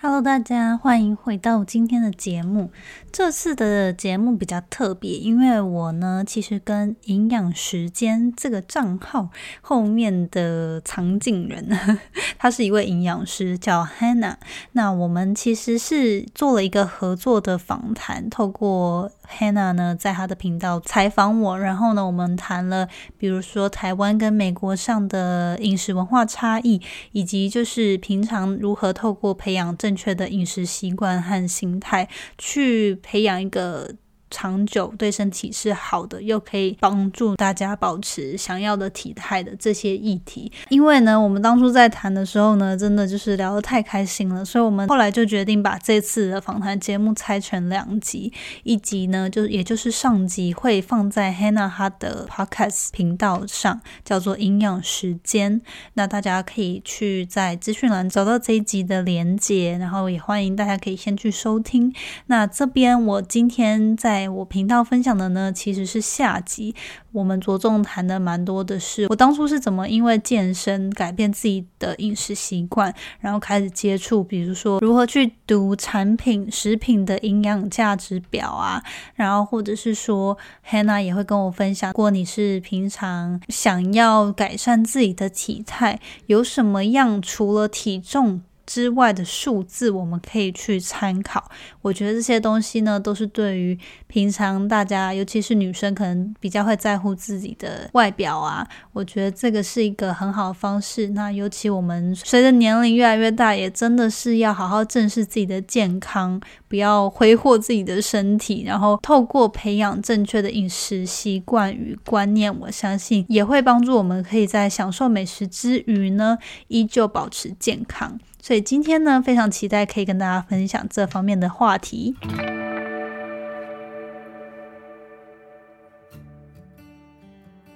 Hello，大家欢迎回到今天的节目。这次的节目比较特别，因为我呢，其实跟营养时间这个账号后面的藏景人，呵 呵他是一位营养师，叫 Hannah。那我们其实是做了一个合作的访谈，透过 Hannah 呢，在他的频道采访我，然后呢，我们谈了，比如说台湾跟美国上的饮食文化差异，以及就是平常如何透过培养正确的饮食习惯和心态，去培养一个。长久对身体是好的，又可以帮助大家保持想要的体态的这些议题。因为呢，我们当初在谈的时候呢，真的就是聊得太开心了，所以我们后来就决定把这次的访谈节目拆成两集。一集呢，就也就是上集会放在 Hannah 哈的 Podcast 频道上，叫做营养时间。那大家可以去在资讯栏找到这一集的连接，然后也欢迎大家可以先去收听。那这边我今天在。在我频道分享的呢，其实是下集。我们着重谈的蛮多的是，我当初是怎么因为健身改变自己的饮食习惯，然后开始接触，比如说如何去读产品、食品的营养价值表啊，然后或者是说，Hannah 也会跟我分享，如果你是平常想要改善自己的体态，有什么样除了体重。之外的数字，我们可以去参考。我觉得这些东西呢，都是对于平常大家，尤其是女生，可能比较会在乎自己的外表啊。我觉得这个是一个很好的方式。那尤其我们随着年龄越来越大，也真的是要好好正视自己的健康，不要挥霍自己的身体。然后透过培养正确的饮食习惯与观念，我相信也会帮助我们可以在享受美食之余呢，依旧保持健康。所以今天呢，非常期待可以跟大家分享这方面的话题。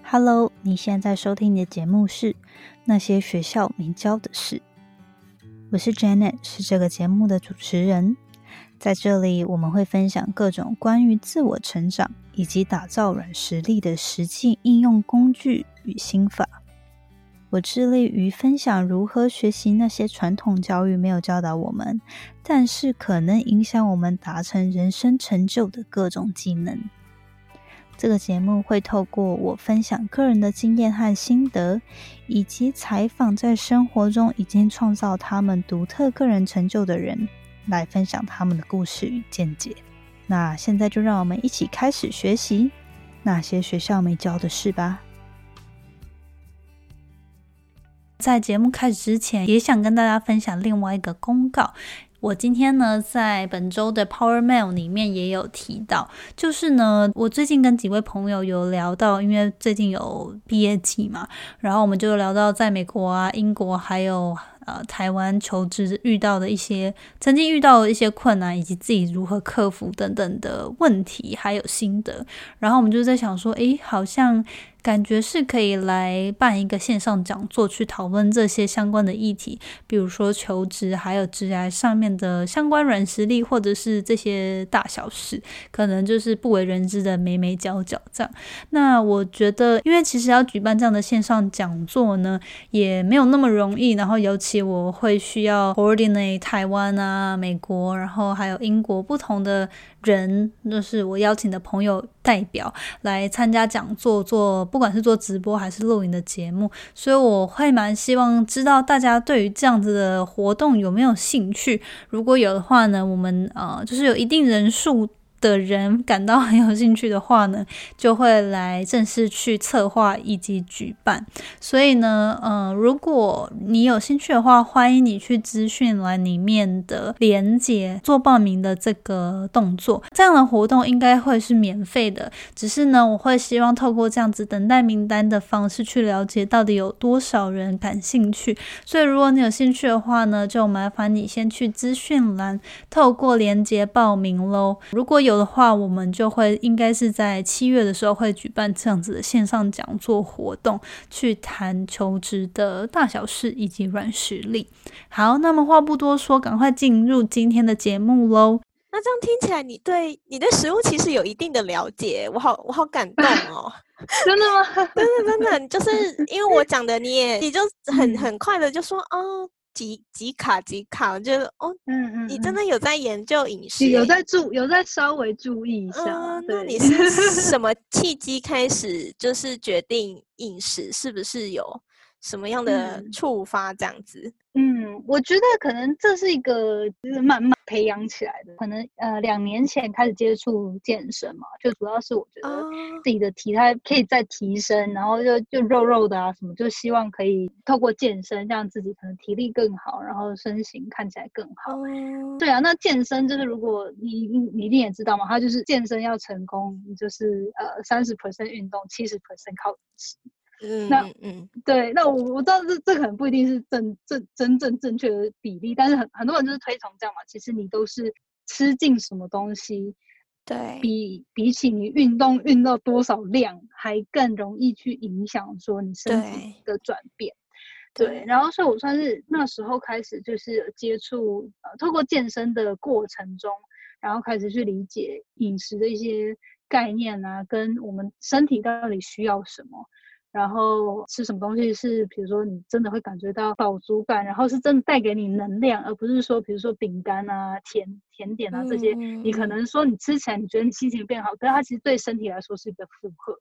Hello，你现在收听的节目是《那些学校没教的事》，我是 Janet，是这个节目的主持人。在这里，我们会分享各种关于自我成长以及打造软实力的实际应用工具与心法。我致力于分享如何学习那些传统教育没有教导我们，但是可能影响我们达成人生成就的各种技能。这个节目会透过我分享个人的经验和心得，以及采访在生活中已经创造他们独特个人成就的人，来分享他们的故事与见解。那现在就让我们一起开始学习那些学校没教的事吧。在节目开始之前，也想跟大家分享另外一个公告。我今天呢，在本周的 Power Mail 里面也有提到，就是呢，我最近跟几位朋友有聊到，因为最近有毕业季嘛，然后我们就聊到在美国啊、英国还有。呃，台湾求职遇到的一些曾经遇到的一些困难，以及自己如何克服等等的问题，还有心得。然后我们就在想说，诶，好像感觉是可以来办一个线上讲座，去讨论这些相关的议题，比如说求职，还有职涯上面的相关软实力，或者是这些大小事，可能就是不为人知的眉眉角角这样。那我觉得，因为其实要举办这样的线上讲座呢，也没有那么容易，然后尤其。我会需要 coordinate 台湾啊、美国，然后还有英国不同的人，就是我邀请的朋友代表来参加讲座，做不管是做直播还是录影的节目，所以我会蛮希望知道大家对于这样子的活动有没有兴趣。如果有的话呢，我们呃就是有一定人数。的人感到很有兴趣的话呢，就会来正式去策划以及举办。所以呢，嗯，如果你有兴趣的话，欢迎你去资讯栏里面的连接做报名的这个动作。这样的活动应该会是免费的，只是呢，我会希望透过这样子等待名单的方式去了解到底有多少人感兴趣。所以，如果你有兴趣的话呢，就麻烦你先去资讯栏透过连接报名喽。如果有的话，我们就会应该是在七月的时候会举办这样子的线上讲座活动，去谈求职的大小事以及软实力。好，那么话不多说，赶快进入今天的节目喽。那这样听起来，你对你对食物其实有一定的了解，我好我好感动哦。真的吗？真 的真的，就是因为我讲的，你也你就很很快的就说哦。几几卡集卡，我觉得哦，嗯嗯，你真的有在研究饮食，有在注有在稍微注意一下。那你是什 么契机开始就是决定饮食？是不是有什么样的触发这样子？嗯，我觉得可能这是一个就是慢慢培养起来的。可能呃两年前开始接触健身嘛，就主要是我觉得自己的体态可以再提升，然后就就肉肉的啊什么，就希望可以透过健身让自己可能体力更好，然后身形看起来更好。对啊，那健身就是如果你你一定也知道嘛，它就是健身要成功，就是呃三十 percent 运动，七十 percent 靠饮食。嗯，那嗯，对，那我我知道这这可能不一定是正正真正正确的比例，但是很很多人就是推崇这样嘛。其实你都是吃进什么东西，对比比起你运动运到多少量，还更容易去影响说你身体的转变。对，然后所以我算是那时候开始就是接触呃，透过健身的过程中，然后开始去理解饮食的一些概念啊，跟我们身体到底需要什么。然后吃什么东西是，比如说你真的会感觉到饱足感，然后是真的带给你能量，而不是说，比如说饼干啊、甜甜点啊这些，你可能说你吃起来你觉得你心情变好，可是它其实对身体来说是一个负荷。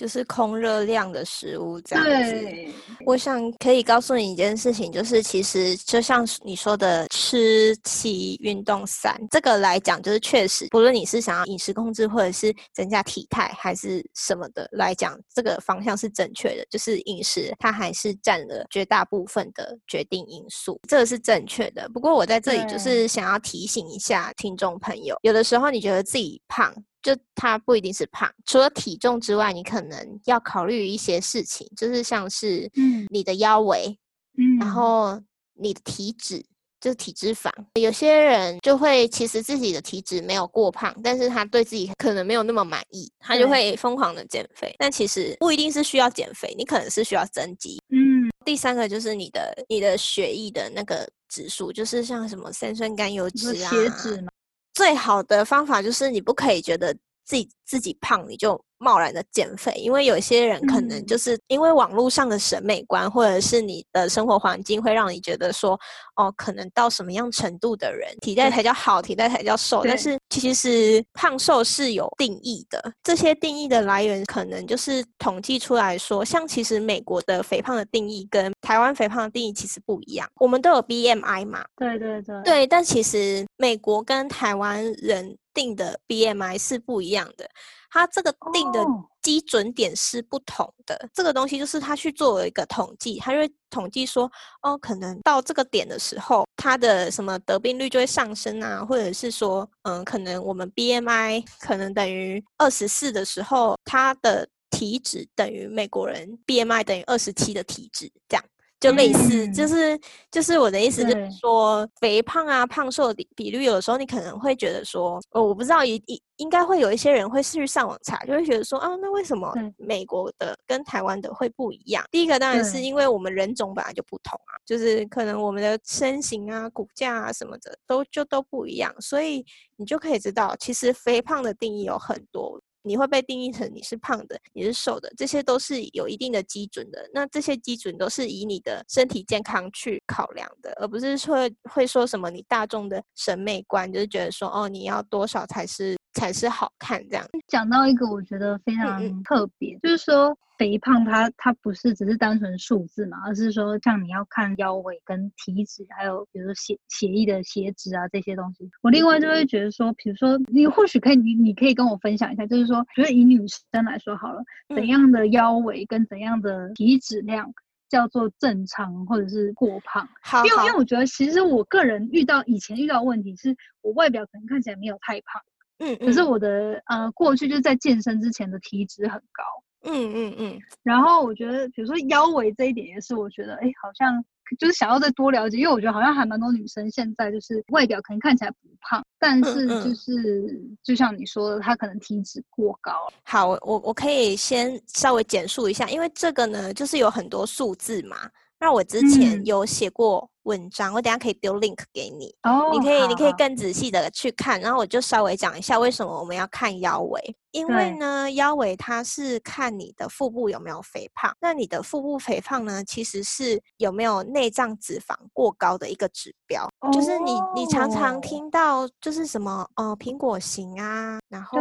就是空热量的食物这样子。我想可以告诉你一件事情，就是其实就像你说的，吃七运动三这个来讲，就是确实，不论你是想要饮食控制，或者是增加体态，还是什么的来讲，这个方向是正确的。就是饮食它还是占了绝大部分的决定因素，这个是正确的。不过我在这里就是想要提醒一下听众朋友，有的时候你觉得自己胖。就它不一定是胖，除了体重之外，你可能要考虑一些事情，就是像是嗯你的腰围，嗯，然后你的体脂，就是体脂肪。有些人就会其实自己的体脂没有过胖，但是他对自己可能没有那么满意，他就会疯狂的减肥。但其实不一定是需要减肥，你可能是需要增肌。嗯，第三个就是你的你的血液的那个指数，就是像什么三酸甘油脂啊。最好的方法就是你不可以觉得自己自己胖，你就贸然的减肥，因为有些人可能就是因为网络上的审美观，或者是你的生活环境，会让你觉得说，哦，可能到什么样程度的人体态才叫好，体态才叫瘦。但是其实胖瘦是有定义的，这些定义的来源可能就是统计出来说，像其实美国的肥胖的定义跟台湾肥胖的定义其实不一样。我们都有 BMI 嘛？对对对。对，但其实美国跟台湾人定的 BMI 是不一样的。它这个定的基准点是不同的，这个东西就是他去做了一个统计，他就会统计说，哦，可能到这个点的时候，它的什么得病率就会上升啊，或者是说，嗯，可能我们 BMI 可能等于二十四的时候，它的体脂等于美国人 BMI 等于二十七的体脂，这样。就类似，就是就是我的意思，就是说肥胖啊、胖瘦的比率，有的时候你可能会觉得说，哦，我不知道，一应应该会有一些人会去上网查，就会觉得说，啊，那为什么美国的跟台湾的会不一样？第一个当然是因为我们人种本来就不同啊，就是可能我们的身形啊、骨架啊什么的都就都不一样，所以你就可以知道，其实肥胖的定义有很多。你会被定义成你是胖的，你是瘦的，这些都是有一定的基准的。那这些基准都是以你的身体健康去考量的，而不是说会说什么你大众的审美观，就是觉得说哦，你要多少才是。才是好看这样。讲到一个我觉得非常特别，就是说肥胖它它不是只是单纯数字嘛，而是说像你要看腰围跟体脂，还有比如说血血液的血脂啊这些东西。我另外就会觉得说，比如说你或许可以你你可以跟我分享一下，就是说，觉得以女生来说好了，怎样的腰围跟怎样的体脂量叫做正常或者是过胖？好，因为因为我觉得其实我个人遇到以前遇到问题是我外表可能看起来没有太胖。嗯，可是我的呃过去就是在健身之前的体脂很高，嗯嗯嗯，然后我觉得比如说腰围这一点也是我觉得哎好像就是想要再多了解，因为我觉得好像还蛮多女生现在就是外表可能看起来不胖，但是就是就像你说的，她可能体脂过高。好，我我可以先稍微简述一下，因为这个呢就是有很多数字嘛。那我之前有写过文章，我等下可以丢 link 给你，哦，你可以你可以更仔细的去看，然后我就稍微讲一下为什么我们要看腰围。因为呢，腰围它是看你的腹部有没有肥胖，那你的腹部肥胖呢，其实是有没有内脏脂肪过高的一个指标。就是你你常常听到就是什么呃苹果型啊，然后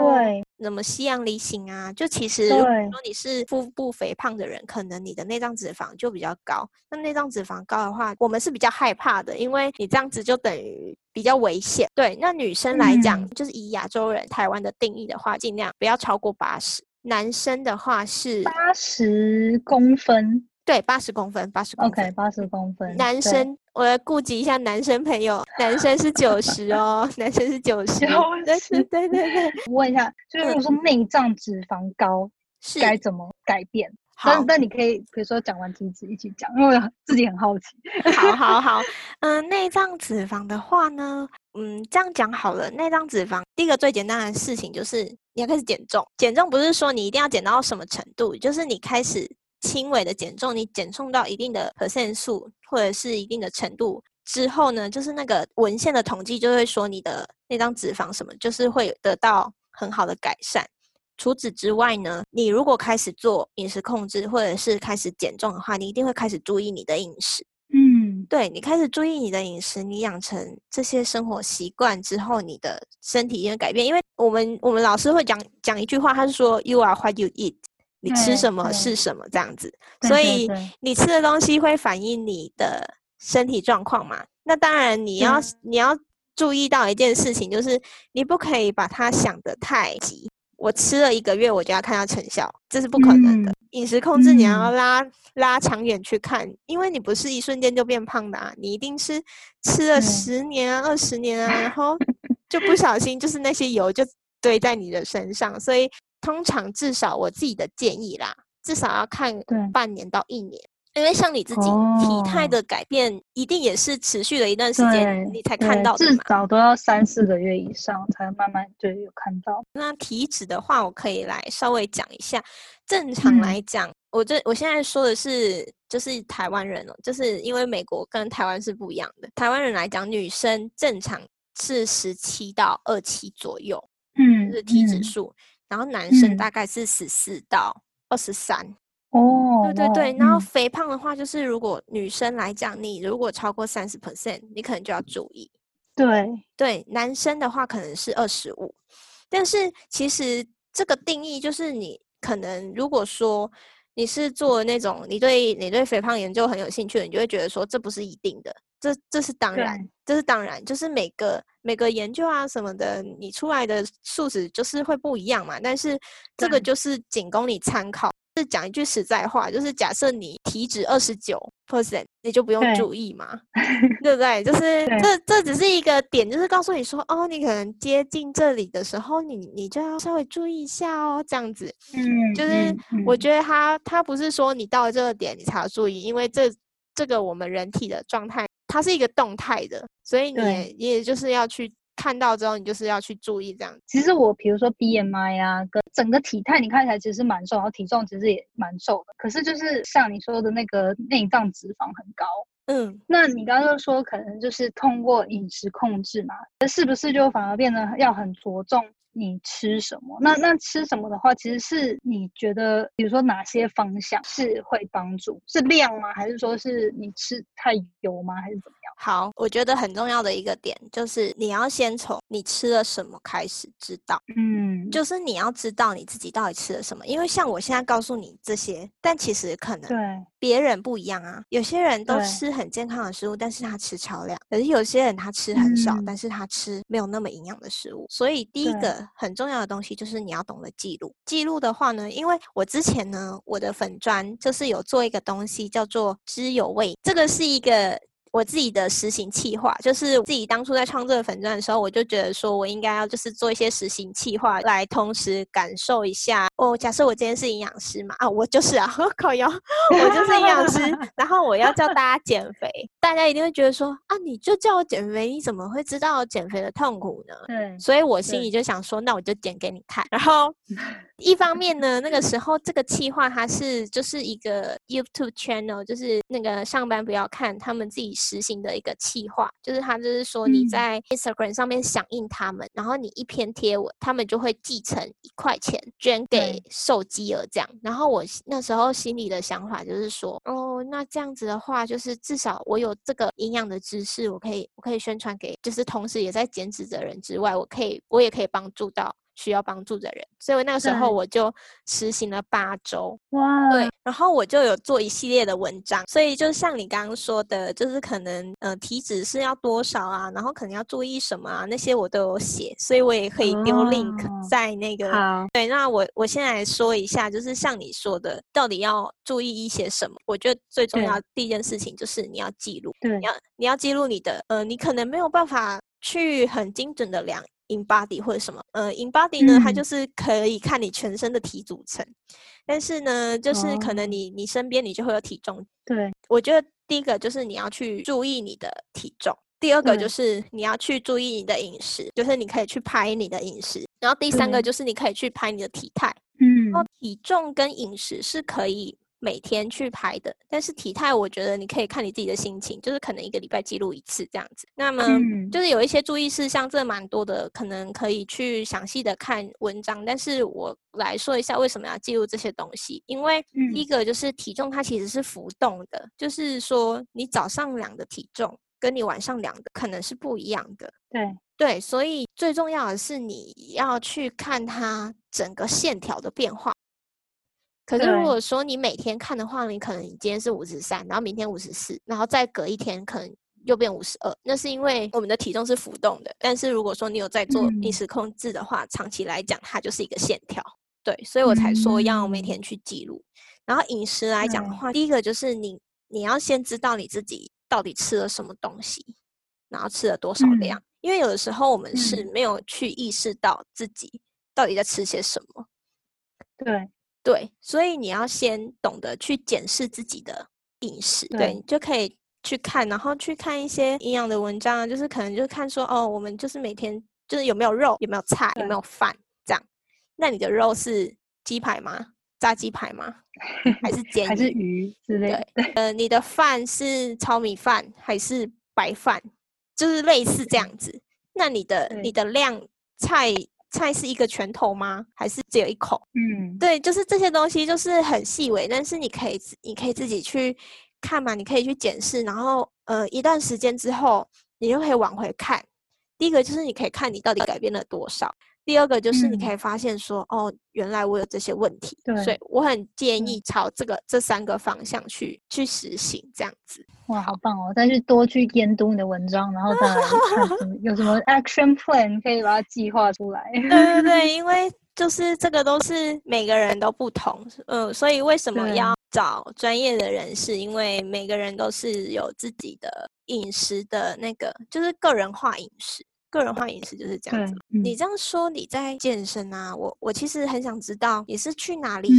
什么西洋梨型啊，就其实如果说你是腹部肥胖的人，可能你的内脏脂肪就比较高。那内脏脂肪高的话，我们是比较害怕的，因为你这样子就等于。比较危险，对。那女生来讲，就是以亚洲人台湾的定义的话，尽量不要超过八十。男生的话是八十公分，对，八十公分，八十公分。OK，八十公分。男生，我要顾及一下男生朋友，男生是九十哦，男生是九十。对对对对。问一下，就是如果说内脏脂肪高，是该怎么改变？那那你可以比如说讲完体脂一起讲，因为我自己很好奇。好好好，嗯，内脏脂肪的话呢，嗯，这样讲好了。内脏脂肪第一个最简单的事情就是你要开始减重。减重不是说你一定要减到什么程度，就是你开始轻微的减重，你减重到一定的 percent 数或者是一定的程度之后呢，就是那个文献的统计就会说你的内脏脂肪什么就是会得到很好的改善。除此之外呢，你如果开始做饮食控制，或者是开始减重的话，你一定会开始注意你的饮食。嗯，对你开始注意你的饮食，你养成这些生活习惯之后，你的身体也会改变。因为我们我们老师会讲讲一句话，他是说 “You are what you eat”，你吃什么是什么这样子。所以你吃的东西会反映你的身体状况嘛？那当然你要你要注意到一件事情，就是你不可以把它想得太急。我吃了一个月，我就要看到成效，这是不可能的。饮食控制你要拉拉长远去看，因为你不是一瞬间就变胖的啊，你一定是吃了十年啊、二十年啊，然后就不小心就是那些油就堆在你的身上。所以通常至少我自己的建议啦，至少要看半年到一年。因为像你自己体态的改变，一定也是持续了一段时间，你才看到的至少都要三四个月以上，才慢慢就有看到。那体脂的话，我可以来稍微讲一下。正常来讲，我这我现在说的是，就是台湾人哦，就是因为美国跟台湾是不一样的。台湾人来讲，女生正常是十七到二七左右，嗯，就是体脂数，然后男生大概是十四到二十三。哦，对对对，然后肥胖的话，就是如果女生来讲，你如果超过三十 percent，你可能就要注意。对对，男生的话可能是二十五，但是其实这个定义就是你可能如果说你是做那种你对你对肥胖研究很有兴趣的，你就会觉得说这不是一定的，这这是当然，这是当然，就是每个每个研究啊什么的，你出来的数值就是会不一样嘛，但是这个就是仅供你参考。是讲一句实在话，就是假设你体脂二十九 percent，你就不用注意嘛，对不对？就是这这只是一个点，就是告诉你说，哦，你可能接近这里的时候，你你就要稍微注意一下哦，这样子。嗯，就是我觉得他他不是说你到了这个点你才要注意，因为这这个我们人体的状态，它是一个动态的，所以你你也就是要去。看到之后，你就是要去注意这样。其实我比如说 BMI 啊，跟整个体态，你看起来其实蛮瘦，然后体重其实也蛮瘦的。可是就是像你说的那个内脏脂肪很高，嗯，那你刚刚说可能就是通过饮食控制嘛，那是不是就反而变得要很着重？你吃什么？那那吃什么的话，其实是你觉得，比如说哪些方向是会帮助？是量吗？还是说是你吃太油吗？还是怎么样？好，我觉得很重要的一个点就是你要先从你吃了什么开始知道。嗯，就是你要知道你自己到底吃了什么，因为像我现在告诉你这些，但其实可能对别人不一样啊。有些人都吃很健康的食物，但是他吃超量；，可是有些人他吃很少，但是他吃没有那么营养的食物。所以第一个。很重要的东西就是你要懂得记录。记录的话呢，因为我之前呢，我的粉砖就是有做一个东西叫做知有味，这个是一个。我自己的实行计划，就是自己当初在创这个粉钻的时候，我就觉得说我应该要就是做一些实行计划，来同时感受一下。哦，假设我今天是营养师嘛，啊，我就是啊，烤窑，我就是营养师，然后我要叫大家减肥，大家一定会觉得说啊，你就叫我减肥，你怎么会知道减肥的痛苦呢？对，所以我心里就想说，那我就减给你看。然后 一方面呢，那个时候这个计划它是就是一个 YouTube channel，就是那个上班不要看他们自己实行的一个计划，就是他就是说你在 Instagram 上面响应他们，然后你一篇贴文，他们就会继承一块钱捐给受饥儿这样。然后我那时候心里的想法就是说，哦，那这样子的话，就是至少我有这个营养的知识，我可以我可以宣传给，就是同时也在减脂的人之外，我可以我也可以帮助到。需要帮助的人，所以那个时候我就实行了八周，哇，对，然后我就有做一系列的文章，所以就像你刚刚说的，就是可能呃体脂是要多少啊，然后可能要注意什么啊，那些我都有写，所以我也可以丢 link 在那个，对，那我我先来说一下，就是像你说的，到底要注意一些什么？我觉得最重要第一件事情就是你要记录，对，你要你要记录你的，呃，你可能没有办法去很精准的量。In body 或者什么，呃，in body 呢，它就是可以看你全身的体组成，但是呢，就是可能你你身边你就会有体重。对，我觉得第一个就是你要去注意你的体重，第二个就是你要去注意你的饮食，就是你可以去拍你的饮食，然后第三个就是你可以去拍你的体态。嗯，然后体重跟饮食是可以。每天去拍的，但是体态我觉得你可以看你自己的心情，就是可能一个礼拜记录一次这样子。那么就是有一些注意事项，这蛮多的，可能可以去详细的看文章。但是我来说一下为什么要记录这些东西，因为第一个就是体重它其实是浮动的，就是说你早上量的体重跟你晚上量的可能是不一样的。对对，所以最重要的是你要去看它整个线条的变化。可是如果说你每天看的话，你可能今天是五十三，然后明天五十四，然后再隔一天可能又变五十二，那是因为我们的体重是浮动的。但是如果说你有在做饮食控制的话，长期来讲它就是一个线条。对，所以我才说要每天去记录。然后饮食来讲的话，第一个就是你你要先知道你自己到底吃了什么东西，然后吃了多少量，因为有的时候我们是没有去意识到自己到底在吃些什么。对。对，所以你要先懂得去检视自己的饮食，对，你就可以去看，然后去看一些营养的文章，就是可能就是看说，哦，我们就是每天就是有没有肉，有没有菜，有没有饭，这样。那你的肉是鸡排吗？炸鸡排吗？还是 煎？还是鱼之类？对，呃，你的饭是糙米饭还是白饭？就是类似这样子。那你的你的量菜。菜是一个拳头吗？还是只有一口？嗯，对，就是这些东西，就是很细微，但是你可以，你可以自己去看嘛，你可以去检视，然后呃，一段时间之后，你就可以往回看。第一个就是你可以看你到底改变了多少。第二个就是你可以发现说，哦，原来我有这些问题，所以我很建议朝这个这三个方向去去实行这样子。哇，好棒哦！再去多去研读你的文章，然后再来看有什么 action plan 可以把它计划出来。对对对，因为就是这个都是每个人都不同，嗯，所以为什么要找专业的人士？因为每个人都是有自己的饮食的那个，就是个人化饮食。个人化饮食就是这样子。你这样说你在健身啊？我我其实很想知道你是去哪里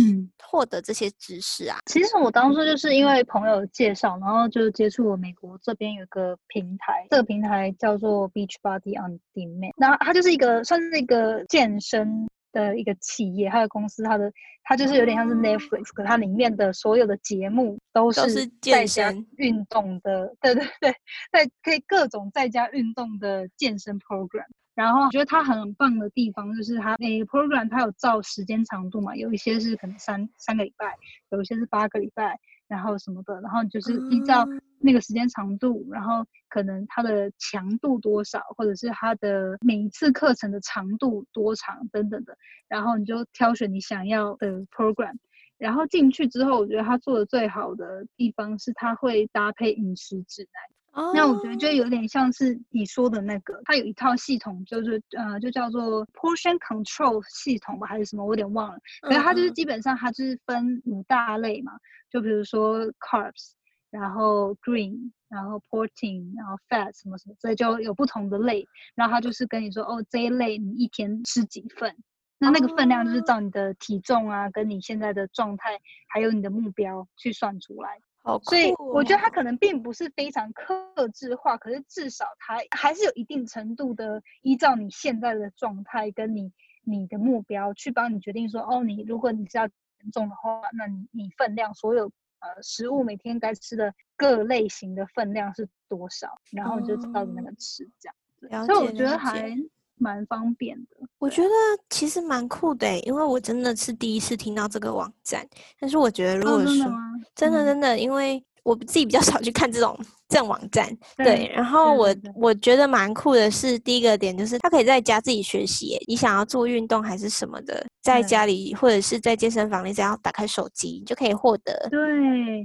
获得这些知识啊？其实我当初就是因为朋友介绍，然后就接触了美国这边有个平台，这个平台叫做 Beach Body on Demand，那它就是一个算是一个健身。的一个企业，它的公司，它的它就是有点像是 Netflix，可它里面的所有的节目都是在家运动的，对对对，在可以各种在家运动的健身 program。然后我觉得它很棒的地方就是它每个 program 它有照时间长度嘛，有一些是可能三三个礼拜，有一些是八个礼拜。然后什么的，然后就是依照那个时间长度，然后可能它的强度多少，或者是它的每一次课程的长度多长等等的，然后你就挑选你想要的 program，然后进去之后，我觉得他做的最好的地方是他会搭配饮食指南。那我觉得就有点像是你说的那个，它有一套系统，就是呃，就叫做 portion control 系统吧，还是什么，我有点忘了。可是它就是基本上它就是分五大类嘛，就比如说 carbs，然后 green，然后 protein，然后 fat 什么什么，所以就有不同的类。然后它就是跟你说，哦，这一类你一天吃几份，那那个分量就是照你的体重啊，跟你现在的状态，还有你的目标去算出来。所以我觉得它可能并不是非常克制化，可是至少它还是有一定程度的依照你现在的状态跟你你的目标去帮你决定说，哦，你如果你是要减重的话，那你你分量所有呃食物每天该吃的各类型的分量是多少，然后你就照着那个吃这样。所以我觉得还。蛮方便的，我觉得其实蛮酷的，因为我真的是第一次听到这个网站。但是我觉得，如果说真的真的，因为我自己比较少去看这种。这种网站对，然后我我觉得蛮酷的是，第一个点就是他可以在家自己学习。你想要做运动还是什么的，在家里或者是在健身房，你只要打开手机，就可以获得对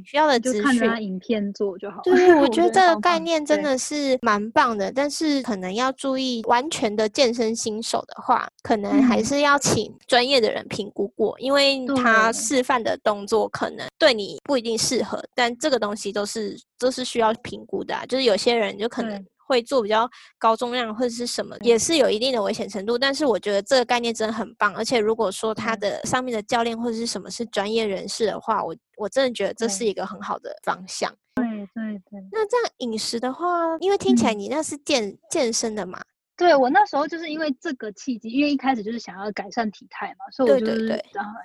需要的资讯。看影片做就好。对，我觉得这个概念真的是蛮棒的，但是可能要注意，完全的健身新手的话，可能还是要请专业的人评估过，因为他示范的动作可能对你不一定适合，但这个东西都是。都是需要评估的，就是有些人就可能会做比较高重量或者是什么，也是有一定的危险程度。但是我觉得这个概念真的很棒，而且如果说他的上面的教练或者是什么是专业人士的话，我我真的觉得这是一个很好的方向。对对对。那这样饮食的话，因为听起来你那是健健身的嘛？对我那时候就是因为这个契机，因为一开始就是想要改善体态嘛，所以我就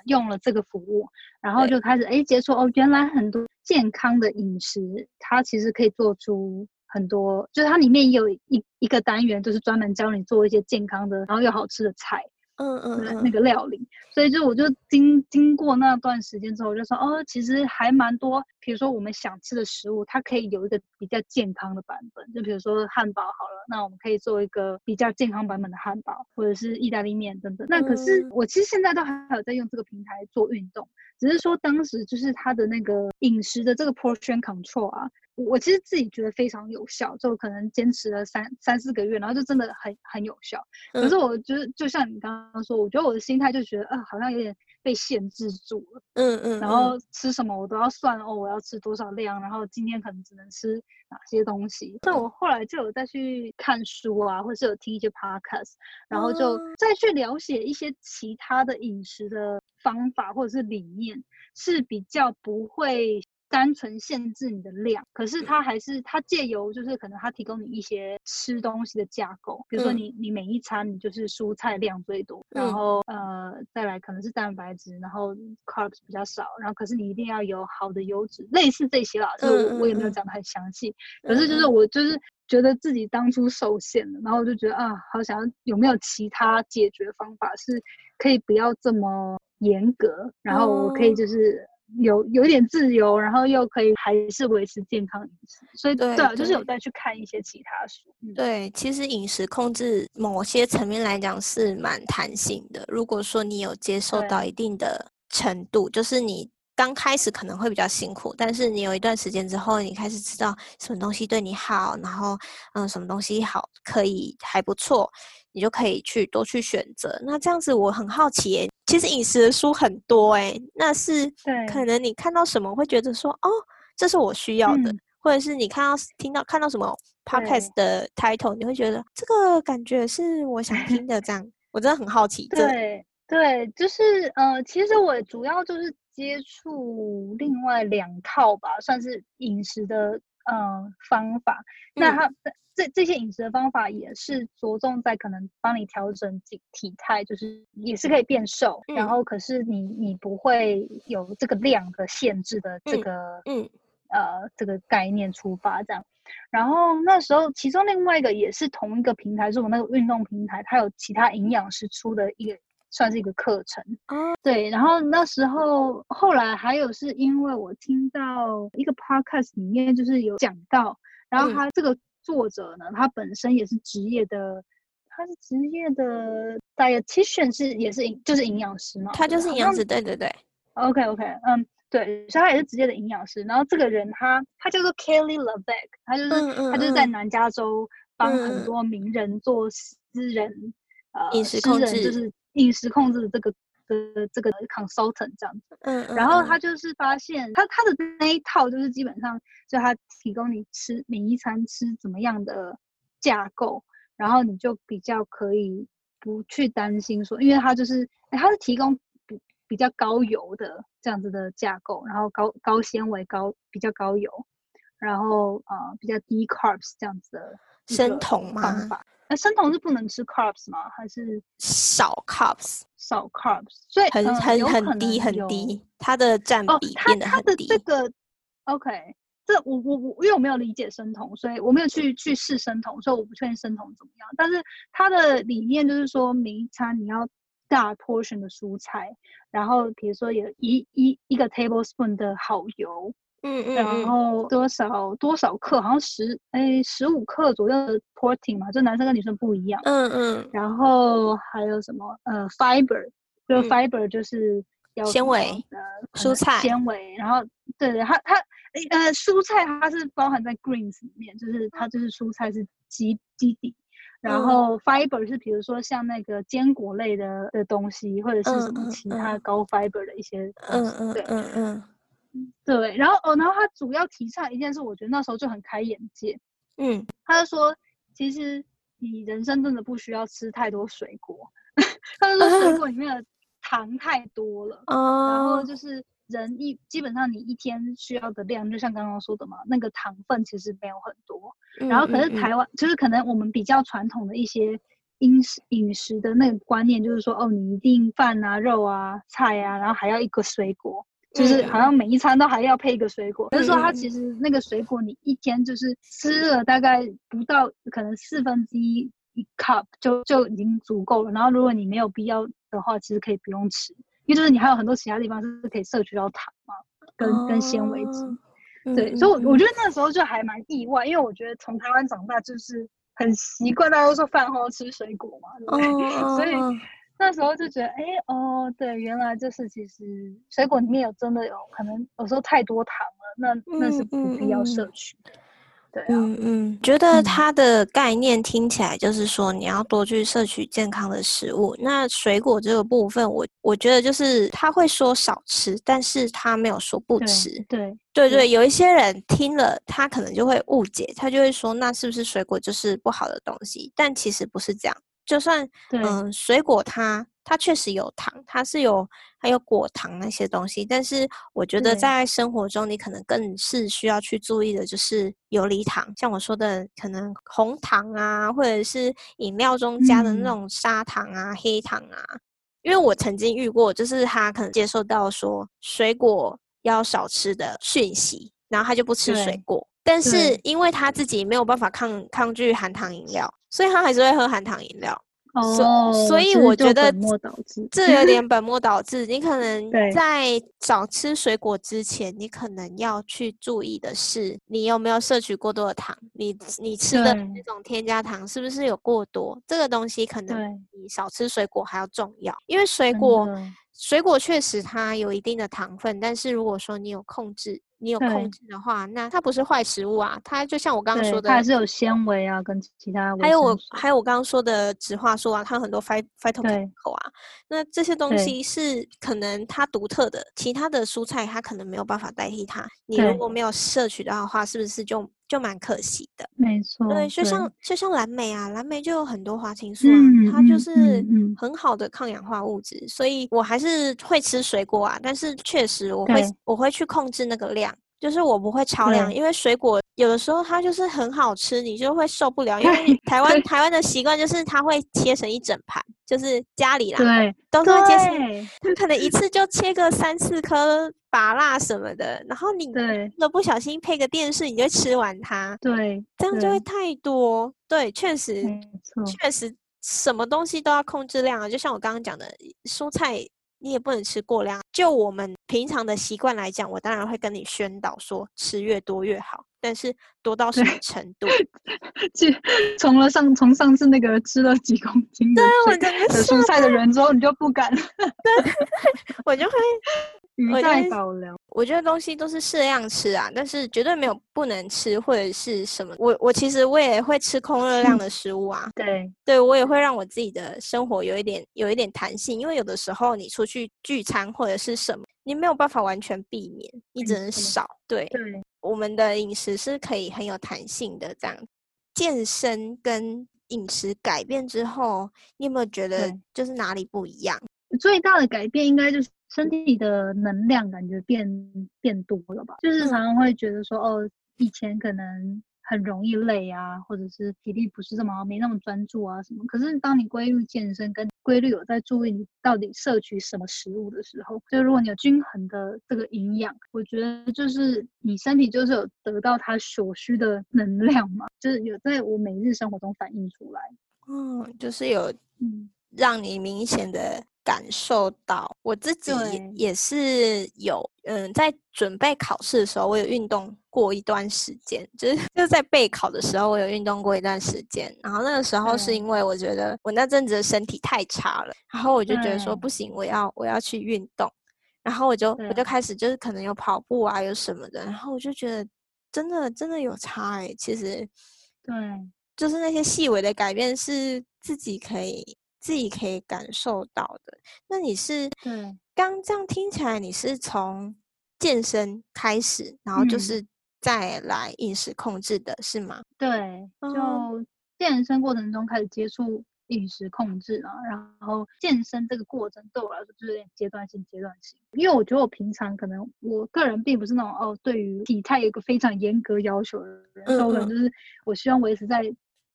用了这个服务，然后就开始哎接触哦，原来很多健康的饮食，它其实可以做出很多，就是它里面有一一个单元，就是专门教你做一些健康的，然后又好吃的菜。嗯嗯，那个料理，所以就我就经经过那段时间之后，我就说哦，其实还蛮多，比如说我们想吃的食物，它可以有一个比较健康的版本，就比如说汉堡好了，那我们可以做一个比较健康版本的汉堡，或者是意大利面等等。那可是我其实现在都还有在用这个平台做运动，只是说当时就是它的那个饮食的这个 portion control 啊。我其实自己觉得非常有效，就可能坚持了三三四个月，然后就真的很很有效。可是我觉得，就像你刚刚说，我觉得我的心态就觉得，啊，好像有点被限制住了。嗯嗯。然后吃什么我都要算哦，我要吃多少量，然后今天可能只能吃哪些东西。所以我后来就有再去看书啊，或是有听一些 podcast，然后就再去了解一些其他的饮食的方法或者是理念，是比较不会。单纯限制你的量，可是它还是它借由就是可能它提供你一些吃东西的架构，比如说你你每一餐你就是蔬菜量最多，然后呃再来可能是蛋白质，然后 carbs 比较少，然后可是你一定要有好的油脂，类似这些啦，就我也没有讲的很详细，可是就是我就是觉得自己当初受限了，然后我就觉得啊，好想要有没有其他解决方法是可以不要这么严格，然后我可以就是。有有点自由，然后又可以还是维持健康饮食，所以对啊，就是有再去看一些其他书。对，其实饮食控制某些层面来讲是蛮弹性的。如果说你有接受到一定的程度，就是你刚开始可能会比较辛苦，但是你有一段时间之后，你开始知道什么东西对你好，然后嗯，什么东西好可以还不错。你就可以去多去选择。那这样子，我很好奇，其实饮食的书很多，哎，那是可能你看到什么会觉得说，哦，这是我需要的，或者是你看到、听到、看到什么 podcast 的 title，你会觉得这个感觉是我想听的。这样，我真的很好奇。对对，就是呃，其实我主要就是接触另外两套吧，算是饮食的呃方法。那它。这这些饮食的方法也是着重在可能帮你调整体体态，就是也是可以变瘦，然后可是你你不会有这个量的限制的这个嗯呃这个概念出发这样，然后那时候其中另外一个也是同一个平台，是我那个运动平台，它有其他营养师出的一个算是一个课程哦，对，然后那时候后来还有是因为我听到一个 podcast 里面就是有讲到，然后他这个。作者呢，他本身也是职业的，他是职业的 dietitian，是也是营就是营养师嘛？他就是营养师，对对对。OK OK，嗯，对，所以他也是职业的营养师。然后这个人他他叫做 Kelly Levesque，他就是他就是在南加州帮很多名人做私人呃饮食控制，就是饮食控制的这个。的这个 consultant 这样子，嗯，然后他就是发现他他的那一套就是基本上就他提供你吃每一餐吃怎么样的架构，然后你就比较可以不去担心说，因为他就是他是提供比比较高油的这样子的架构，然后高高纤维、高比较高油，然后呃比较低 carbs 这样子的生酮方法。那生酮是不能吃 carbs 吗？还是少 carbs？少 carbs，所以很很很低很低，它的占比变得很低。这个 OK，这我我我因为我没有理解生酮，所以我没有去去试生酮，所以我不确定生酮怎么样。但是它的理念就是说，每一餐你要大 portion 的蔬菜，然后比如说有一一一个 tablespoon 的好油。嗯嗯，然后多少多少克，好像十哎十五克左右的 protein 嘛，就男生跟女生不一样。嗯嗯，然后还有什么呃 fiber，就 fiber 就是要纤维呃蔬菜纤维，然后对对，它它呃蔬菜它是包含在 greens 里面，就是它就是蔬菜是基基底，然后 fiber 是比如说像那个坚果类的的东西，或者是什么其他高 fiber 的一些东西，对。嗯嗯。对，然后哦，然后他主要提倡一件事，我觉得那时候就很开眼界。嗯，他就说，其实你人生真的不需要吃太多水果。他就说，水果里面的糖太多了。哦。然后就是人一基本上你一天需要的量，就像刚刚说的嘛，那个糖分其实没有很多。然后可是台湾就是可能我们比较传统的一些饮食饮食的那个观念，就是说哦，你一定饭啊、肉啊、菜啊，然后还要一个水果。就是好像每一餐都还要配一个水果，就是说它其实那个水果你一天就是吃了大概不到可能四分之一一 cup 就就已经足够了。然后如果你没有必要的话，其实可以不用吃，因为就是你还有很多其他地方是可以摄取到糖嘛，跟跟纤维质。对，所以我觉得那时候就还蛮意外，因为我觉得从台湾长大就是很习惯大家都说饭后吃水果嘛，对不对？所以。那时候就觉得，哎，哦，对，原来就是其实水果里面有真的有可能有时候太多糖了，那那是不必要摄取的。对啊，嗯嗯，觉得它的概念听起来就是说你要多去摄取健康的食物。那水果这个部分，我我觉得就是他会说少吃，但是他没有说不吃。对对对，有一些人听了，他可能就会误解，他就会说那是不是水果就是不好的东西？但其实不是这样。就算嗯，水果它它确实有糖，它是有还有果糖那些东西，但是我觉得在生活中你可能更是需要去注意的，就是游离糖，像我说的可能红糖啊，或者是饮料中加的那种砂糖啊、黑糖啊。因为我曾经遇过，就是他可能接受到说水果要少吃的讯息，然后他就不吃水果，但是因为他自己没有办法抗抗拒含糖饮料。所以他还是会喝含糖饮料，哦，所以我觉得这有点 本末倒置。你可能在早吃水果之前，你可能要去注意的是，你有没有摄取过多的糖？你你吃的那种添加糖是不是有过多？这个东西可能比少吃水果还要重要，因为水果水果确实它有一定的糖分，但是如果说你有控制。你有控制的话，那它不是坏食物啊，它就像我刚刚说的，它还是有纤维啊，跟其他。还有我还有我刚刚说的植化素啊，它很多 phyto chemical 啊，那这些东西是可能它独特的，其他的蔬菜它可能没有办法代替它。你如果没有摄取到的话，是不是就就蛮可惜的？没错，对，就像就像蓝莓啊，蓝莓就有很多花青素啊，它就是很好的抗氧化物质，所以我还是会吃水果啊，但是确实我会我会去控制那个量。就是我不会超量，因为水果有的时候它就是很好吃，你就会受不了。因为台湾台湾的习惯就是它会切成一整盘，就是家里啦，对，都是会切成，它可能一次就切个三四颗拔辣什么的，然后你都不小心配个电视，你就吃完它，对，这样就会太多。对，确实，确实什么东西都要控制量啊，就像我刚刚讲的蔬菜。你也不能吃过量。就我们平常的习惯来讲，我当然会跟你宣导说，吃越多越好。但是多到什么程度？去从了上从上次那个吃了几公斤的蔬菜的人之后，你就不敢了。对，我就会。鱼在保留，我觉得东西都是适量吃啊，但是绝对没有不能吃或者是什么。我我其实我也会吃空热量的 食物啊，对。对，我也会让我自己的生活有一点有一点弹性，因为有的时候你出去聚餐或者是什么，你没有办法完全避免，你只能少。对对，我们的饮食是可以很有弹性的，这样。健身跟饮食改变之后，你有没有觉得就是哪里不一样？最大的改变应该就是身体的能量感觉变变多了吧？就是常常会觉得说，哦，以前可能。很容易累啊，或者是体力不是这么好，没那么专注啊什么。可是当你规律健身，跟规律有在注意你到底摄取什么食物的时候，就如果你有均衡的这个营养，我觉得就是你身体就是有得到它所需的能量嘛，就是有在我每日生活中反映出来。嗯，就是有嗯让你明显的。感受到我自己也是有，嗯，在准备考试的时候，我有运动过一段时间，就是就在备考的时候，我有运动过一段时间。然后那个时候是因为我觉得我那阵子的身体太差了，然后我就觉得说不行，我要我要去运动。然后我就我就开始就是可能有跑步啊，有什么的。然后我就觉得真的真的有差哎，其实对，就是那些细微的改变是自己可以。自己可以感受到的。那你是对刚这样听起来，你是从健身开始，然后就是再来饮食控制的是吗？对，就健身过程中开始接触饮食控制啊，然后健身这个过程对我来说就是有点阶段性、阶段性。因为我觉得我平常可能我个人并不是那种哦，对于体态有一个非常严格要求的人，所以可能就是我希望维持在。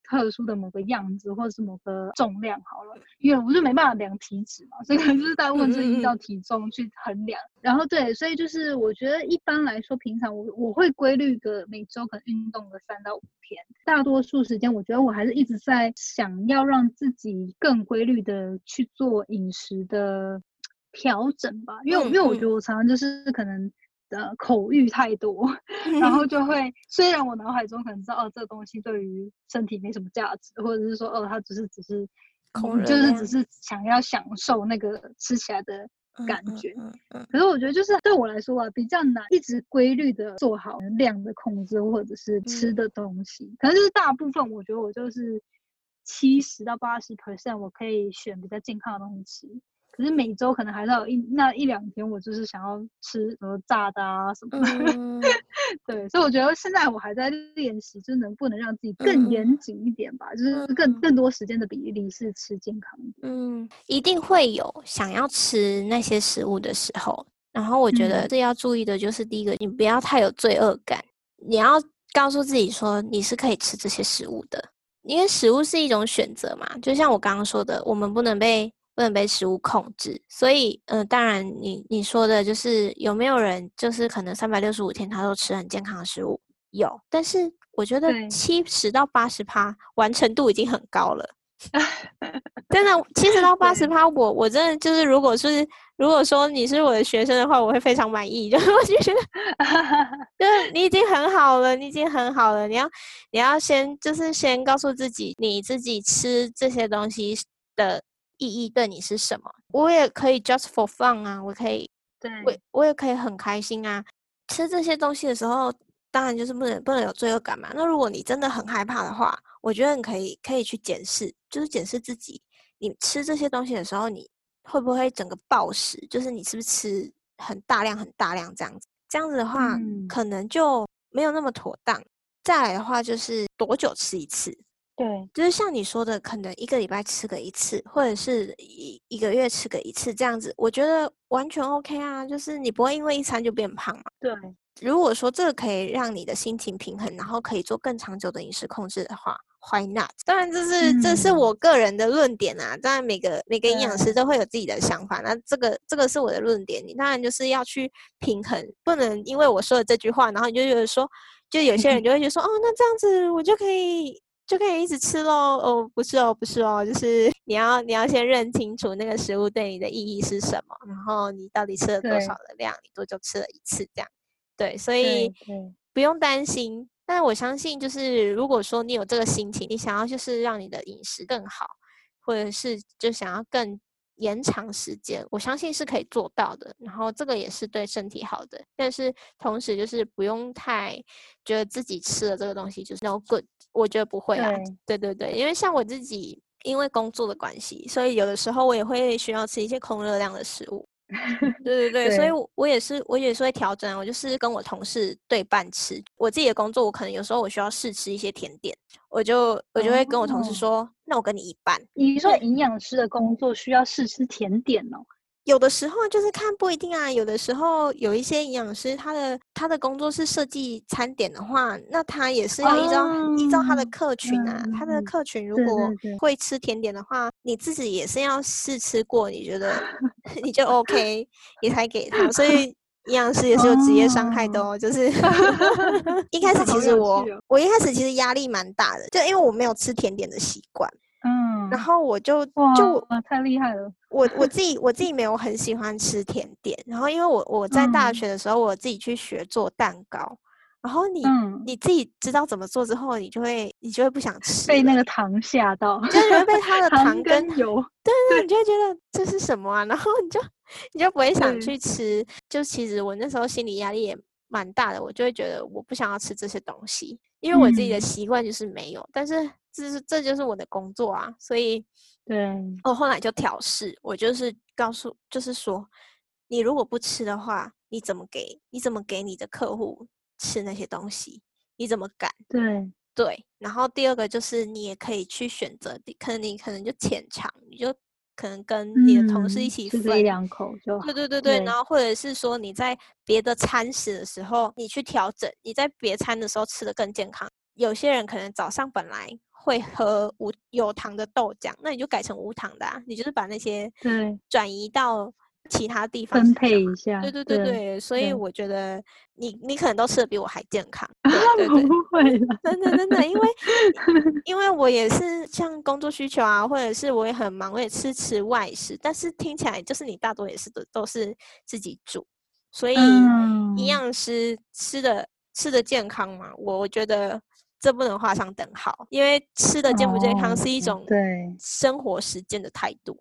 特殊的某个样子，或者是某个重量好了，因为我就没办法量体脂嘛，所以可能就是大部分是依照体重去衡量。然后对，所以就是我觉得一般来说，平常我我会规律的每周可能运动个三到五天，大多数时间我觉得我还是一直在想要让自己更规律的去做饮食的调整吧，因为因为我觉得我常常就是可能。的口欲太多，然后就会虽然我脑海中可能知道哦，这个东西对于身体没什么价值，或者是说哦，它只是只是，就是只是想要享受那个吃起来的感觉。可是我觉得就是对我来说啊，比较难一直规律的做好量的控制，或者是吃的东西。可能就是大部分，我觉得我就是七十到八十 percent，我可以选比较健康的东西吃。可是每周可能还是有一那一两天，我就是想要吃什么炸的啊什么的。对，所以我觉得现在我还在练习，就是能不能让自己更严谨一点吧，就是更更多时间的比例是吃健康的。嗯，一定会有想要吃那些食物的时候。然后我觉得这要注意的就是第一个，你不要太有罪恶感，你要告诉自己说你是可以吃这些食物的，因为食物是一种选择嘛。就像我刚刚说的，我们不能被。不能被食物控制，所以，嗯，当然，你你说的就是有没有人就是可能三百六十五天他都吃很健康的食物？有，但是我觉得七十到八十趴完成度已经很高了。真的，七十到八十趴，我我真的就是，如果是如果说你是我的学生的话，我会非常满意。就是我就觉得，就是你已经很好了，你已经很好了。你要你要先就是先告诉自己，你自己吃这些东西的。意义对你是什么？我也可以 just for fun 啊，我可以，对，我我也可以很开心啊。吃这些东西的时候，当然就是不能不能有罪恶感嘛。那如果你真的很害怕的话，我觉得你可以可以去检视，就是检视自己，你吃这些东西的时候，你会不会整个暴食？就是你是不是吃很大量很大量这样子？这样子的话，可能就没有那么妥当。再来的话，就是多久吃一次？对，就是像你说的，可能一个礼拜吃个一次，或者是一一个月吃个一次这样子，我觉得完全 OK 啊。就是你不会因为一餐就变胖嘛。对，如果说这个可以让你的心情平衡，然后可以做更长久的饮食控制的话，Why not？当然，这是这是我个人的论点啊。当然，每个每个营养师都会有自己的想法。那这个这个是我的论点，你当然就是要去平衡，不能因为我说了这句话，然后你就觉得说，就有些人就会觉得说，哦，那这样子我就可以。就可以一直吃喽？哦，不是哦，不是哦，就是 你要你要先认清楚那个食物对你的意义是什么，然后你到底吃了多少的量，你多久吃了一次这样？对，所以不用担心。但是我相信，就是如果说你有这个心情，你想要就是让你的饮食更好，或者是就想要更。延长时间，我相信是可以做到的。然后这个也是对身体好的，但是同时就是不用太觉得自己吃了这个东西就是 no good。我觉得不会啊，对对对，因为像我自己，因为工作的关系，所以有的时候我也会需要吃一些空热量的食物。对对对，所以我也是，我也是会调整。我就是跟我同事对半吃。我自己的工作，我可能有时候我需要试吃一些甜点，我就我就会跟我同事说，那我跟你一半。你说营养师的工作需要试吃甜点哦？有的时候就是看不一定啊，有的时候有一些营养师，他的他的工作是设计餐点的话，那他也是要依照依照他的客群啊，他的客群如果会吃甜点的话，你自己也是要试吃过，你觉得 你就 OK，你才给他。所以 营养师也是有职业伤害的哦，就是一开始其实我我一开始其实压力蛮大的，就因为我没有吃甜点的习惯。嗯，然后我就就太厉害了。我我自 己我自己没有很喜欢吃甜点，然后因为我我在大学的时候，我自己去学做蛋糕，然后你你自己知道怎么做之后，你就会你就会不想吃，被那个糖吓到，就觉得被它的糖跟油，对对，你就会觉得这是什么啊？然后你就你就不会想去吃。就其实我那时候心理压力也蛮大的，我就会觉得我不想要吃这些东西，因为我自己的习惯就是没有，但是。这是这就是我的工作啊，所以对我后来就调试，我就是告诉，就是说，你如果不吃的话，你怎么给你怎么给你的客户吃那些东西？你怎么敢？对对。然后第二个就是你也可以去选择，可能你可能就浅尝，你就可能跟你的同事一起分一两口就。对对对对。然后或者是说你在别的餐食的时候，你去调整，你在别餐的时候吃的更健康。有些人可能早上本来。会喝无有糖的豆浆，那你就改成无糖的啊！你就是把那些对转移到其他地方分配一下。对对对对，所以我觉得你你可能都吃的比我还健康。不会了，真的真的，因为 因为我也是像工作需求啊，或者是我也很忙，我也吃吃外食，但是听起来就是你大多也是都都是自己煮，所以营养师吃的吃的健康嘛，我觉得。这不能画上等号，因为吃的健不健康是一种对生活实践的态度。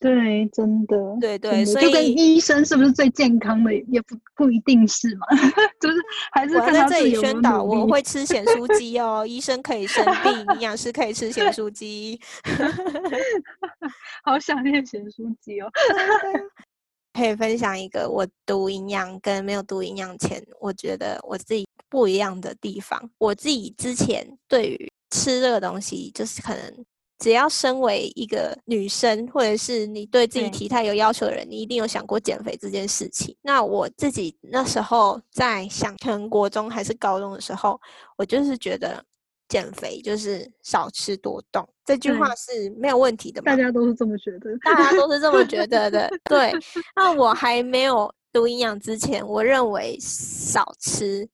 对，真的，对对，所以就跟医生是不是最健康的也不不一定是嘛，就是还是在这里宣导，我会吃咸酥鸡哦，医生可以生病，营养师可以吃咸酥鸡。好想念咸酥鸡哦。可以分享一个我读营养跟没有读营养前，我觉得我自己不一样的地方。我自己之前对于吃这个东西，就是可能只要身为一个女生，或者是你对自己体态有要求的人，你一定有想过减肥这件事情。那我自己那时候在想，全国中还是高中的时候，我就是觉得。减肥就是少吃多动，这句话是没有问题的嘛。大家都是这么觉得，大家都是这么觉得的。对，那我还没有读营养之前，我认为少吃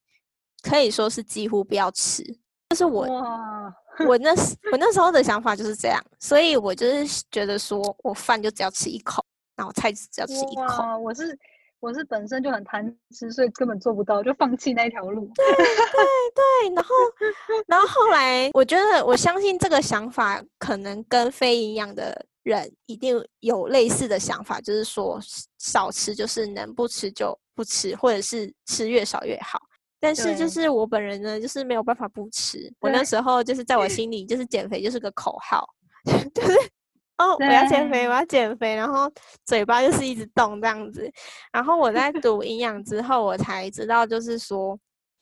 可以说是几乎不要吃。就是我，我那时我那时候的想法就是这样，所以我就是觉得说我饭就只要吃一口，然后菜只要吃一口。我是。我是本身就很贪吃，所以根本做不到，就放弃那条路。对对对，然后然后后来，我觉得我相信这个想法可能跟非营养的人一定有类似的想法，就是说少吃就是能不吃就不吃，或者是吃越少越好。但是就是我本人呢，就是没有办法不吃。我那时候就是在我心里，就是减肥就是个口号，就是。哦，我要减肥，我要减肥，然后嘴巴就是一直动这样子。然后我在读营养之后，我才知道，就是说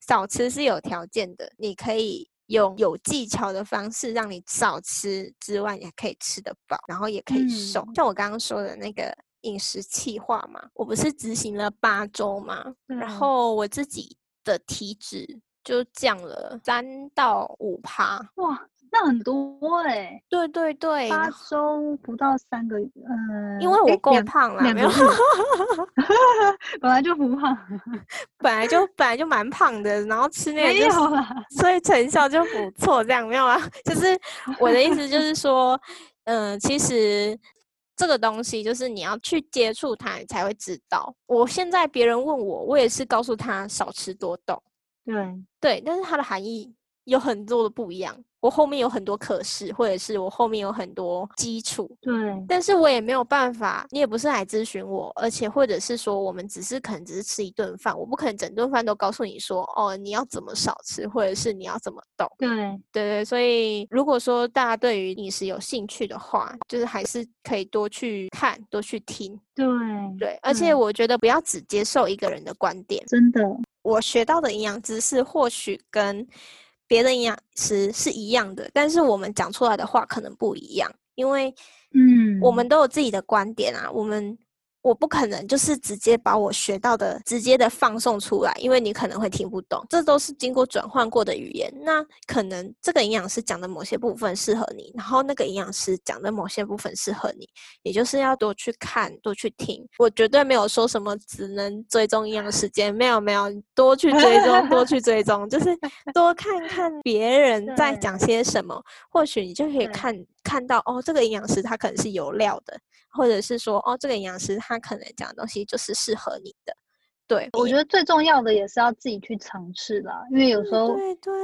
少吃是有条件的，你可以用有技巧的方式让你少吃之外，也可以吃得饱，然后也可以瘦。像我刚刚说的那个饮食计划嘛，我不是执行了八周嘛，然后我自己的体脂就降了三到五趴，哇！那很多哎，对对对，八周不到三个月，嗯，因为我够胖了，没有，本来就不胖，本来就本来就蛮胖的，然后吃 那个，所以成效就不错，这样没有啊？就是我的意思就是说，嗯，其实这个东西就是你要去接触它，你才会知道。我现在别人问我，我也是告诉他少吃多动，对对，但是它的含义有很多的不一样。我后面有很多可是，或者是我后面有很多基础，对，但是我也没有办法，你也不是来咨询我，而且或者是说我们只是可能只是吃一顿饭，我不可能整顿饭都告诉你说，哦，你要怎么少吃，或者是你要怎么动，对，对对，所以如果说大家对于饮食有兴趣的话，就是还是可以多去看，多去听，对对，而且我觉得不要只接受一个人的观点，真的，我学到的营养知识或许跟。别的营养师是一样的，但是我们讲出来的话可能不一样，因为，嗯，我们都有自己的观点啊，我们。我不可能就是直接把我学到的直接的放送出来，因为你可能会听不懂，这都是经过转换过的语言。那可能这个营养师讲的某些部分适合你，然后那个营养师讲的某些部分适合你，也就是要多去看，多去听。我绝对没有说什么只能追踪营养时间，没有没有，多去追踪，多去追踪，就是多看看别人在讲 些什么，或许你就可以看看到哦，这个营养师他可能是有料的。或者是说，哦，这个营养师他可能讲的东西就是适合你的。对，我觉得最重要的也是要自己去尝试啦，因为有时候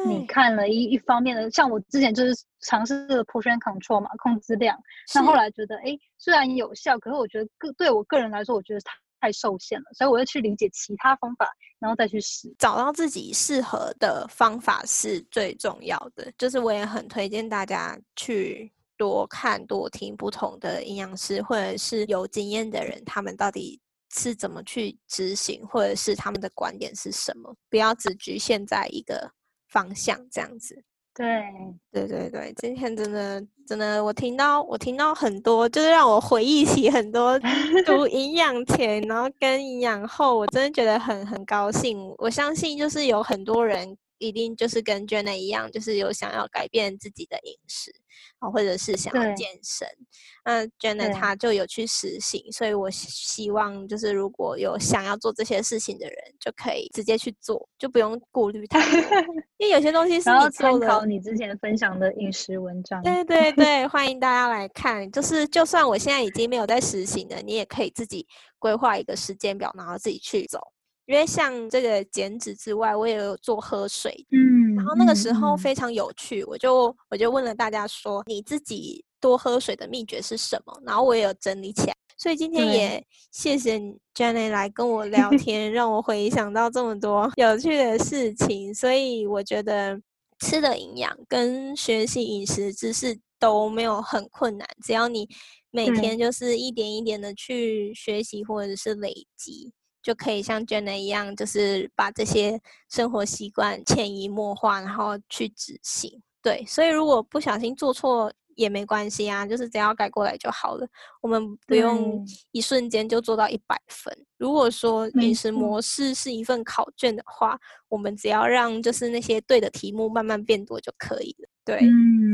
你看了一一方面的，像我之前就是尝试这个 portion control 嘛，控制量，那后来觉得，哎，虽然有效，可是我觉得个对我个人来说，我觉得太太受限了，所以我要去理解其他方法，然后再去试，找到自己适合的方法是最重要的。就是我也很推荐大家去。多看多听不同的营养师，或者是有经验的人，他们到底是怎么去执行，或者是他们的观点是什么？不要只局限在一个方向这样子。对，对对对，今天真的真的，我听到我听到很多，就是让我回忆起很多读 营养前，然后跟营养后，我真的觉得很很高兴。我相信就是有很多人。一定就是跟 Jenna 一样，就是有想要改变自己的饮食，啊，或者是想要健身。那 Jenna 她就有去实行，所以我希望就是如果有想要做这些事情的人，就可以直接去做，就不用顾虑太多。因为有些东西是你参考你之前分享的饮食文章。对 对对，欢迎大家来看。就是就算我现在已经没有在实行了，你也可以自己规划一个时间表，然后自己去走。因为像这个减脂之外，我也有做喝水，嗯，然后那个时候非常有趣，我就我就问了大家说，你自己多喝水的秘诀是什么？然后我也有整理起来，所以今天也谢谢 Jenny 来跟我聊 天，让我回想到这么多 有趣的事情。所以我觉得吃的营养跟学习饮食知识都没有很困难，只要你每天就是一点一点的去学习或者是累积。就可以像 Jenna 一样，就是把这些生活习惯潜移默化，然后去执行。对，所以如果不小心做错也没关系啊，就是只要改过来就好了。我们不用一瞬间就做到一百分。如果说饮食模式是一份考卷的话，我们只要让就是那些对的题目慢慢变多就可以了。对，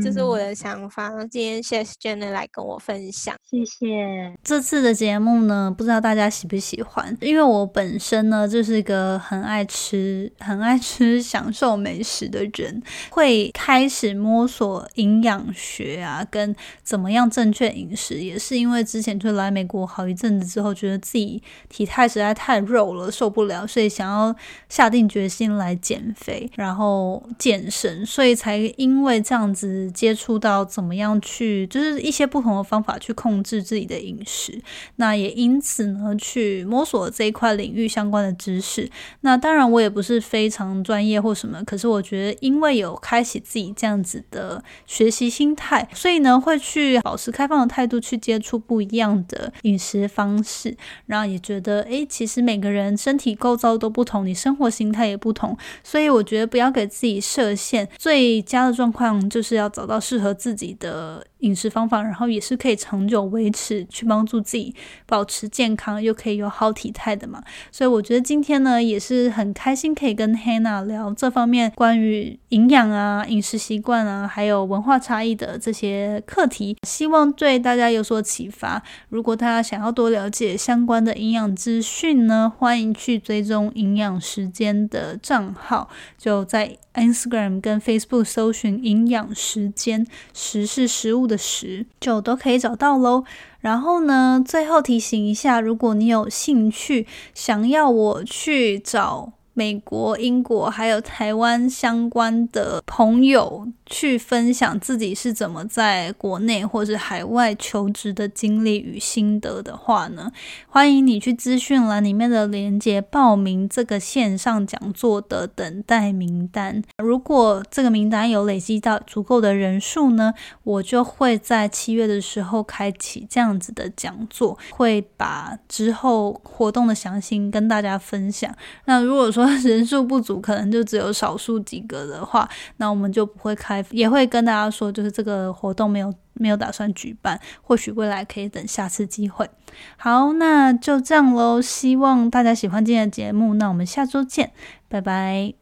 这是我的想法。今天谢谢 Jenny 来跟我分享，谢谢。这次的节目呢，不知道大家喜不喜欢？因为我本身呢，就是一个很爱吃、很爱吃、享受美食的人，会开始摸索营养学啊，跟怎么样正确饮食，也是因为之前就来美国好一阵子之后，觉得自己体态实在太肉了，受不了，所以想要下定决心来减肥，然后健身，所以才因为。这样子接触到怎么样去，就是一些不同的方法去控制自己的饮食，那也因此呢，去摸索这一块领域相关的知识。那当然我也不是非常专业或什么，可是我觉得因为有开启自己这样子的学习心态，所以呢会去保持开放的态度去接触不一样的饮食方式，然后也觉得诶，其实每个人身体构造都不同，你生活形态也不同，所以我觉得不要给自己设限，最佳的状况。就是要找到适合自己的。饮食方法，然后也是可以长久维持，去帮助自己保持健康，又可以有好体态的嘛。所以我觉得今天呢，也是很开心可以跟 Hannah 聊这方面关于营养啊、饮食习惯啊，还有文化差异的这些课题，希望对大家有所启发。如果大家想要多了解相关的营养资讯呢，欢迎去追踪营养时间的账号，就在 Instagram 跟 Facebook 搜寻营养时间，食是食物的。十就都可以找到喽。然后呢，最后提醒一下，如果你有兴趣想要我去找美国、英国还有台湾相关的朋友去分享自己是怎么在国内或者海外求职的经历与心得的话呢，欢迎你去资讯栏里面的链接报名这个线上讲座的等待名单。如果这个名单有累积到足够的人数呢，我就会在七月的时候开启这样子的讲座，会把之后活动的详情跟大家分享。那如果说 人数不足，可能就只有少数几个的话，那我们就不会开，也会跟大家说，就是这个活动没有没有打算举办，或许未来可以等下次机会。好，那就这样喽，希望大家喜欢今天的节目，那我们下周见，拜拜。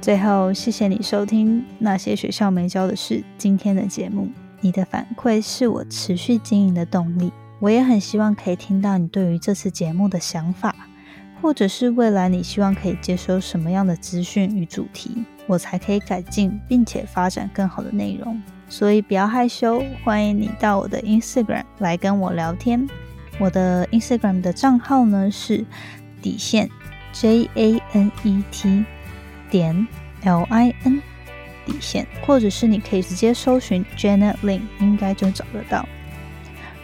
最后，谢谢你收听那些学校没教的事今天的节目，你的反馈是我持续经营的动力。我也很希望可以听到你对于这次节目的想法，或者是未来你希望可以接收什么样的资讯与主题，我才可以改进并且发展更好的内容。所以不要害羞，欢迎你到我的 Instagram 来跟我聊天。我的 Instagram 的账号呢是底线 J A N E T 点 L I N 底线，或者是你可以直接搜寻 Janet Lin，应该就找得到。